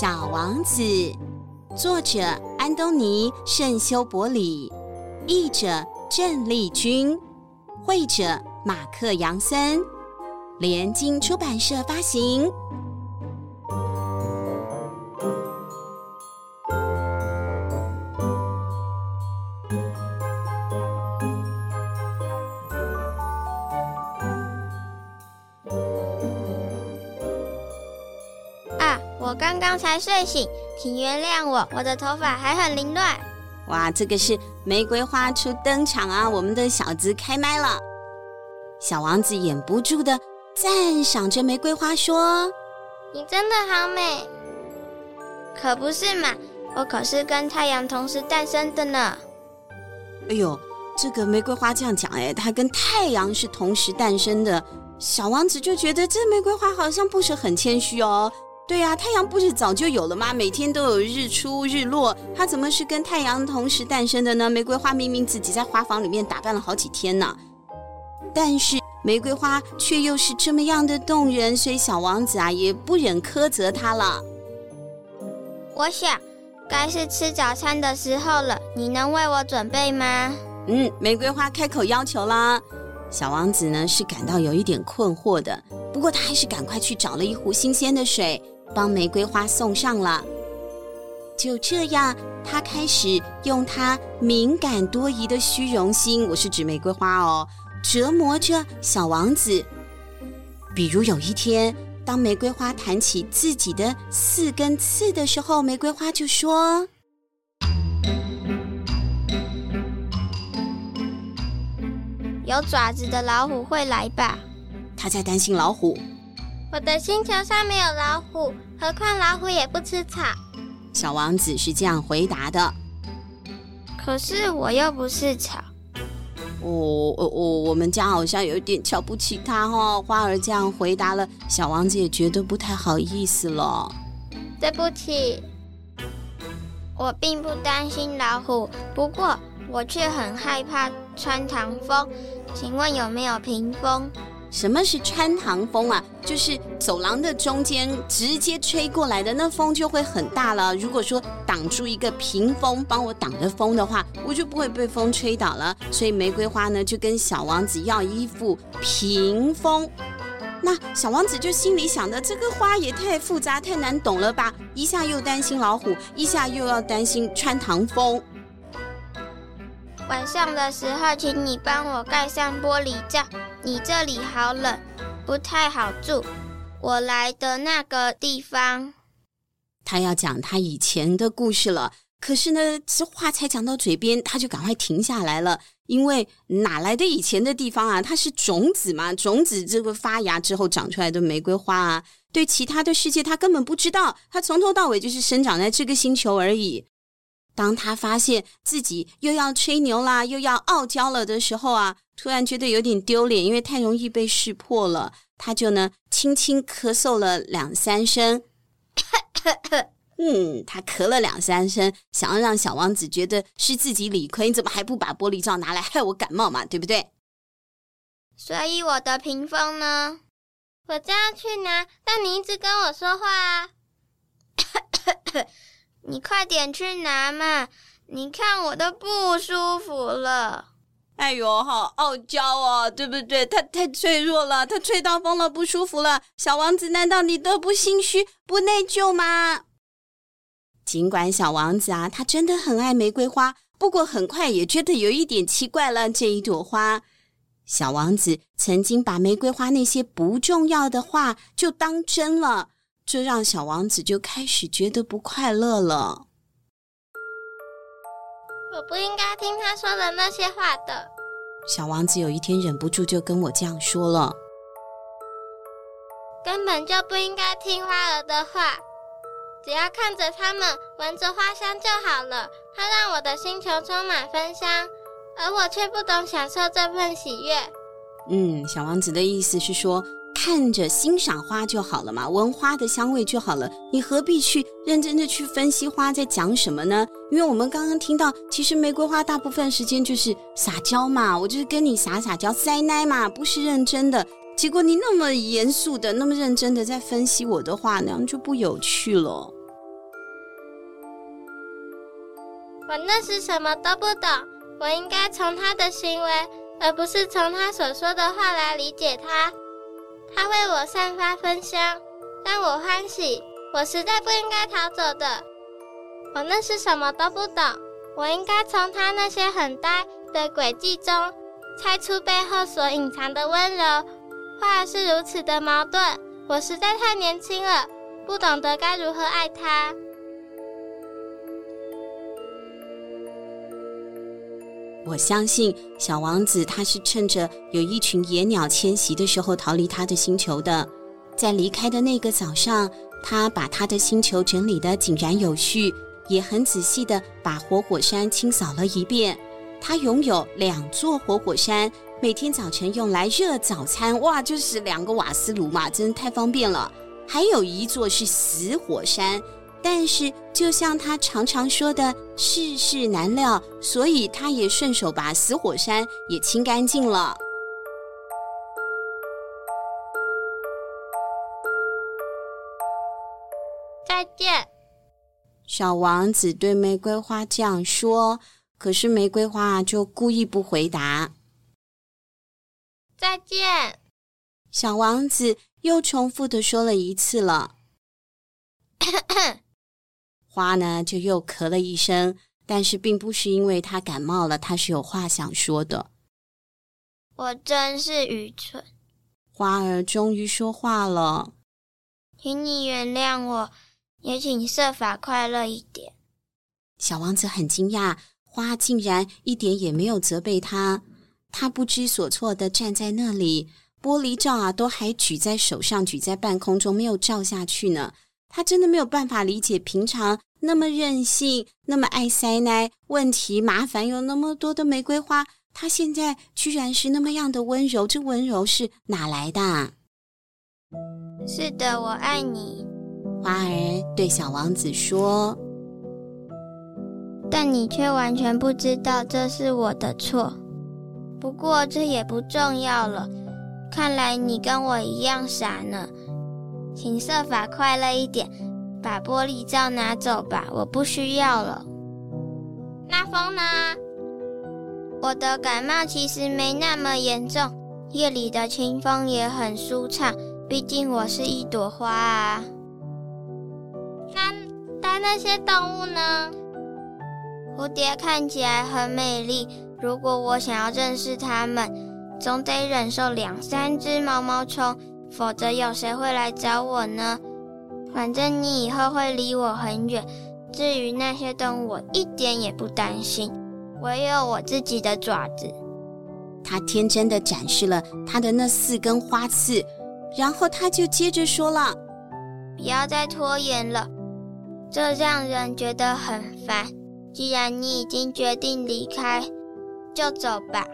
小王子，作者安东尼·圣修伯里，译者郑丽君，绘者马克·杨森，联经出版社发行。我刚刚才睡醒，请原谅我，我的头发还很凌乱。哇，这个是玫瑰花初登场啊！我们的小子开麦了，小王子忍不住的赞赏着玫瑰花说：“你真的好美。”可不是嘛，我可是跟太阳同时诞生的呢。哎呦，这个玫瑰花这样讲，哎，它跟太阳是同时诞生的。小王子就觉得这玫瑰花好像不是很谦虚哦。对呀、啊，太阳不是早就有了吗？每天都有日出日落，它怎么是跟太阳同时诞生的呢？玫瑰花明明自己在花房里面打扮了好几天呢，但是玫瑰花却又是这么样的动人，所以小王子啊也不忍苛责它了。我想，该是吃早餐的时候了，你能为我准备吗？嗯，玫瑰花开口要求啦。小王子呢是感到有一点困惑的，不过他还是赶快去找了一壶新鲜的水。帮玫瑰花送上了，就这样，他开始用他敏感多疑的虚荣心，我是指玫瑰花哦，折磨着小王子。比如有一天，当玫瑰花谈起自己的四根刺的时候，玫瑰花就说：“有爪子的老虎会来吧？”他在担心老虎。我的星球上没有老虎，何况老虎也不吃草。小王子是这样回答的。可是我又不是草。哦哦哦，我们家好像有点瞧不起他哦。花儿这样回答了，小王子也觉得不太好意思了。对不起，我并不担心老虎，不过我却很害怕穿堂风。请问有没有屏风？什么是穿堂风啊？就是走廊的中间直接吹过来的，那风就会很大了。如果说挡住一个屏风，帮我挡着风的话，我就不会被风吹倒了。所以玫瑰花呢，就跟小王子要一副屏风。那小王子就心里想的，这个花也太复杂、太难懂了吧？一下又担心老虎，一下又要担心穿堂风。晚上的时候，请你帮我盖上玻璃罩。你这里好冷，不太好住。我来的那个地方，他要讲他以前的故事了。可是呢，这话才讲到嘴边，他就赶快停下来了。因为哪来的以前的地方啊？它是种子嘛，种子这个发芽之后长出来的玫瑰花啊。对其他的世界，他根本不知道。他从头到尾就是生长在这个星球而已。当他发现自己又要吹牛啦，又要傲娇了的时候啊，突然觉得有点丢脸，因为太容易被识破了。他就呢，轻轻咳嗽了两三声。嗯，他咳了两三声，想要让小王子觉得是自己理亏，你怎么还不把玻璃罩拿来害我感冒嘛？对不对？所以我的屏风呢？我就要去拿，但你一直跟我说话啊。你快点去拿嘛！你看我都不舒服了。哎呦，好傲娇哦，对不对？他太脆弱了，他吹到风了，不舒服了。小王子，难道你都不心虚、不内疚吗？尽管小王子啊，他真的很爱玫瑰花，不过很快也觉得有一点奇怪了。这一朵花，小王子曾经把玫瑰花那些不重要的话就当真了。这让小王子就开始觉得不快乐了。我不应该听他说的那些话的。小王子有一天忍不住就跟我这样说了：“根本就不应该听花儿的话，只要看着它们，闻着花香就好了。它让我的星球充满芬香，而我却不懂享受这份喜悦。”嗯，小王子的意思是说。看着欣赏花就好了嘛，闻花的香味就好了。你何必去认真的去分析花在讲什么呢？因为我们刚刚听到，其实玫瑰花大部分时间就是撒娇嘛，我就是跟你撒撒娇、塞奶嘛，不是认真的。结果你那么严肃的、那么认真的在分析我的话，那样就不有趣了。我那时什么都不懂，我应该从他的行为，而不是从他所说的话来理解他。他为我散发芬香，让我欢喜。我实在不应该逃走的。我那时什么都不懂，我应该从他那些很呆的诡计中，猜出背后所隐藏的温柔。话是如此的矛盾，我实在太年轻了，不懂得该如何爱他。我相信小王子他是趁着有一群野鸟迁徙的时候逃离他的星球的，在离开的那个早上，他把他的星球整理得井然有序，也很仔细地把活火山清扫了一遍。他拥有两座活火山，每天早晨用来热早餐，哇，就是两个瓦斯炉嘛，真的太方便了。还有一座是死火山，但是就像他常常说的，世事难料，所以他也顺手把死火山也清干净了。再见，小王子对玫瑰花这样说。可是玫瑰花就故意不回答。再见，小王子又重复的说了一次了。花呢，就又咳了一声，但是并不是因为他感冒了，他是有话想说的。我真是愚蠢。花儿终于说话了，请你原谅我，也请设法快乐一点。小王子很惊讶。花竟然一点也没有责备他，他不知所措地站在那里，玻璃罩啊都还举在手上，举在半空中没有照下去呢。他真的没有办法理解，平常那么任性、那么爱塞奶、问题麻烦有那么多的玫瑰花，他现在居然是那么样的温柔，这温柔是哪来的？是的，我爱你。花儿对小王子说。但你却完全不知道这是我的错。不过这也不重要了。看来你跟我一样傻呢。请设法快乐一点，把玻璃罩拿走吧，我不需要了。那风呢？我的感冒其实没那么严重，夜里的清风也很舒畅。毕竟我是一朵花啊。那但那些动物呢？蝴蝶看起来很美丽。如果我想要认识它们，总得忍受两三只毛毛虫，否则有谁会来找我呢？反正你以后会离我很远。至于那些动物，我一点也不担心。我有我自己的爪子。他天真的展示了他的那四根花刺，然后他就接着说了：“不要再拖延了，这让人觉得很烦。”既然你已经决定离开，就走吧。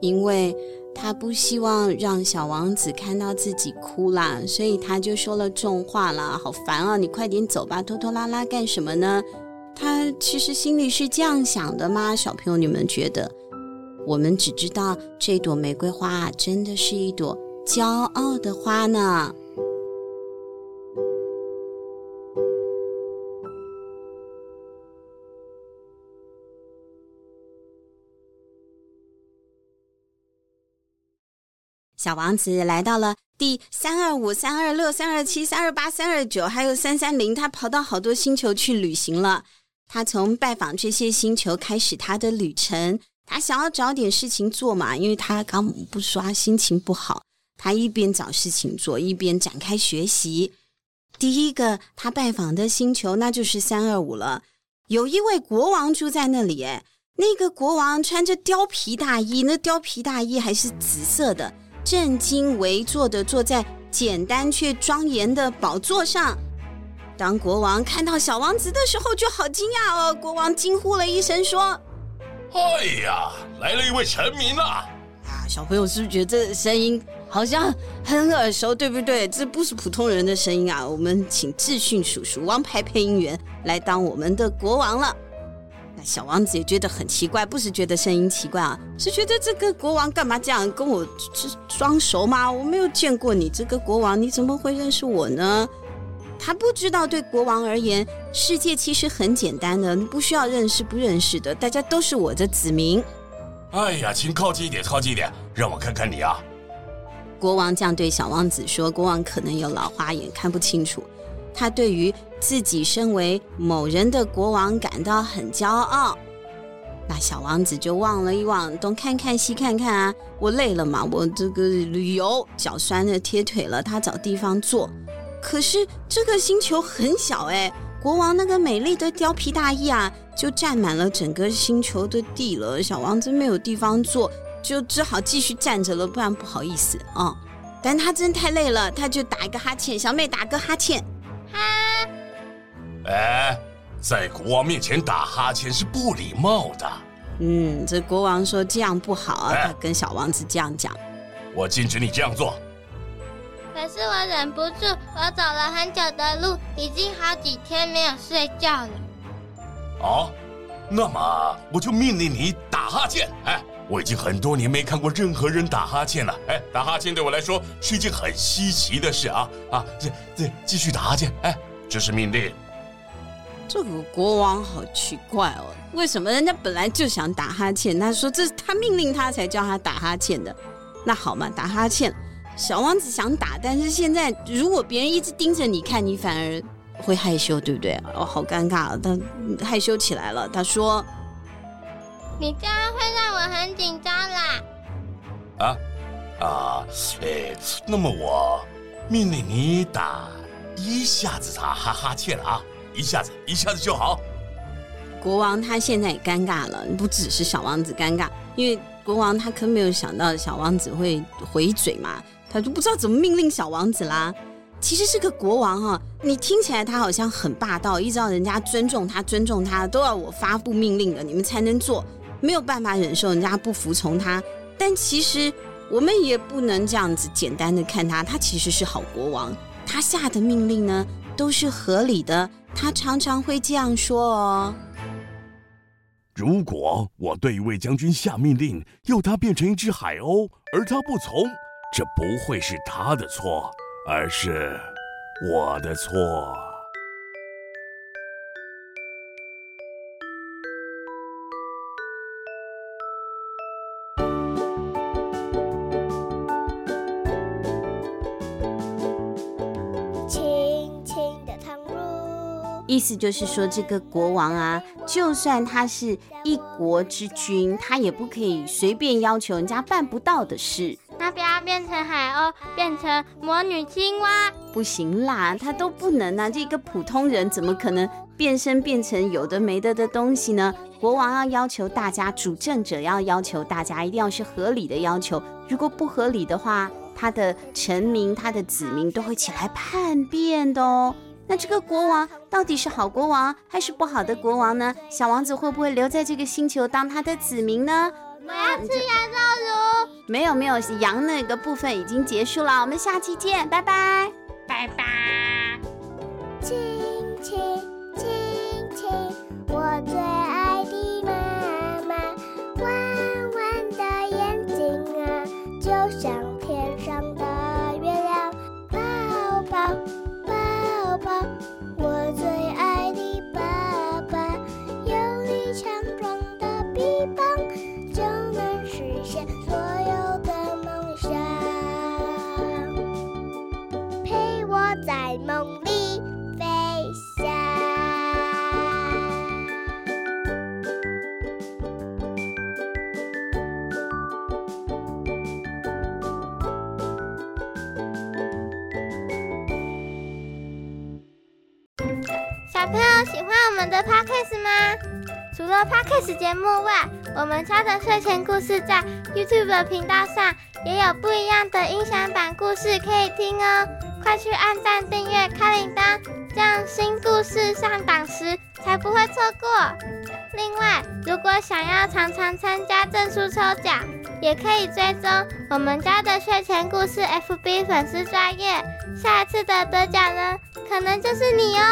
因为他不希望让小王子看到自己哭啦，所以他就说了重话啦。好烦啊！你快点走吧，拖拖拉拉干什么呢？他其实心里是这样想的吗？小朋友，你们觉得？我们只知道这朵玫瑰花真的是一朵骄傲的花呢。小王子来到了第三二五、三二六、三二七、三二八、三二九，还有三三零。他跑到好多星球去旅行了。他从拜访这些星球开始他的旅程。他想要找点事情做嘛，因为他刚不刷，心情不好。他一边找事情做，一边展开学习。第一个他拜访的星球，那就是三二五了。有一位国王住在那里，哎，那个国王穿着貂皮大衣，那貂皮大衣还是紫色的。正襟危坐的坐在简单却庄严的宝座上。当国王看到小王子的时候，就好惊讶哦！国王惊呼了一声，说：“哎呀，来了一位臣民啊！”啊，小朋友是不是觉得这声音好像很耳熟，对不对？这不是普通人的声音啊！我们请智训叔叔、王牌配音员来当我们的国王了。小王子也觉得很奇怪，不是觉得声音奇怪啊，是觉得这个国王干嘛这样跟我是装熟吗？我没有见过你这个国王，你怎么会认识我呢？他不知道，对国王而言，世界其实很简单的，不需要认识不认识的，大家都是我的子民。哎呀，请靠近一点，靠近一点，让我看看你啊！国王这样对小王子说。国王可能有老花眼，看不清楚。他对于自己身为某人的国王感到很骄傲。那小王子就望了一望，东看看西看看啊，我累了嘛，我这个旅游脚酸的贴腿了，他找地方坐。可是这个星球很小哎，国王那个美丽的貂皮大衣啊，就占满了整个星球的地了。小王子没有地方坐，就只好继续站着了，不然不好意思啊、但他真太累了，他就打一个哈欠。小妹打个哈欠，哈。哎，在国王面前打哈欠是不礼貌的。嗯，这国王说这样不好啊，他跟小王子这样讲。我禁止你这样做。可是我忍不住，我走了很久的路，已经好几天没有睡觉了。哦，那么我就命令你打哈欠。哎，我已经很多年没看过任何人打哈欠了。哎，打哈欠对我来说是一件很稀奇的事啊啊！这这，继续打哈欠。哎，这是命令。这个国王好奇怪哦，为什么人家本来就想打哈欠？他说这是他命令他才叫他打哈欠的。那好嘛，打哈欠。小王子想打，但是现在如果别人一直盯着你看，你反而会害羞，对不对？哦，好尴尬，他害羞起来了。他说：“你这样会让我很紧张啦。”啊啊，哎，那么我命令你打一下子打哈哈欠了啊，一下子，一下子就好。国王他现在也尴尬了，不只是小王子尴尬，因为国王他可没有想到小王子会回嘴嘛。他就不知道怎么命令小王子啦。其实是个国王哈，你听起来他好像很霸道，一直要人家尊重他，尊重他，都要我发布命令的，你们才能做，没有办法忍受人家不服从他。但其实我们也不能这样子简单的看他，他其实是好国王，他下的命令呢都是合理的，他常常会这样说哦。如果我对一位将军下命令，要他变成一只海鸥，而他不从。这不会是他的错，而是我的错。思就是说，这个国王啊，就算他是一国之君，他也不可以随便要求人家办不到的事。那不要变成海鸥，变成魔女青蛙？不行啦，他都不能啊！这个普通人怎么可能变身变成有的没的的东西呢？国王要要求大家，主政者要要求大家，一定要是合理的要求。如果不合理的话，他的臣民、他的子民都会起来叛变的哦。那这个国王到底是好国王还是不好的国王呢？小王子会不会留在这个星球当他的子民呢？我要吃羊肉炉。没有没有，羊那个部分已经结束了。我们下期见，拜拜，拜拜。亲亲亲亲，我最梦里飞翔。小朋友喜欢我们的 Podcast 吗？除了 Podcast 节目外，我们家的睡前故事在 YouTube 频道上也有不一样的音响版故事可以听哦。快去按赞、订阅、开铃铛，这样新故事上档时才不会错过。另外，如果想要常常参加证书抽奖，也可以追踪我们家的睡前故事 FB 粉丝专业，下一次的得奖人可能就是你哦。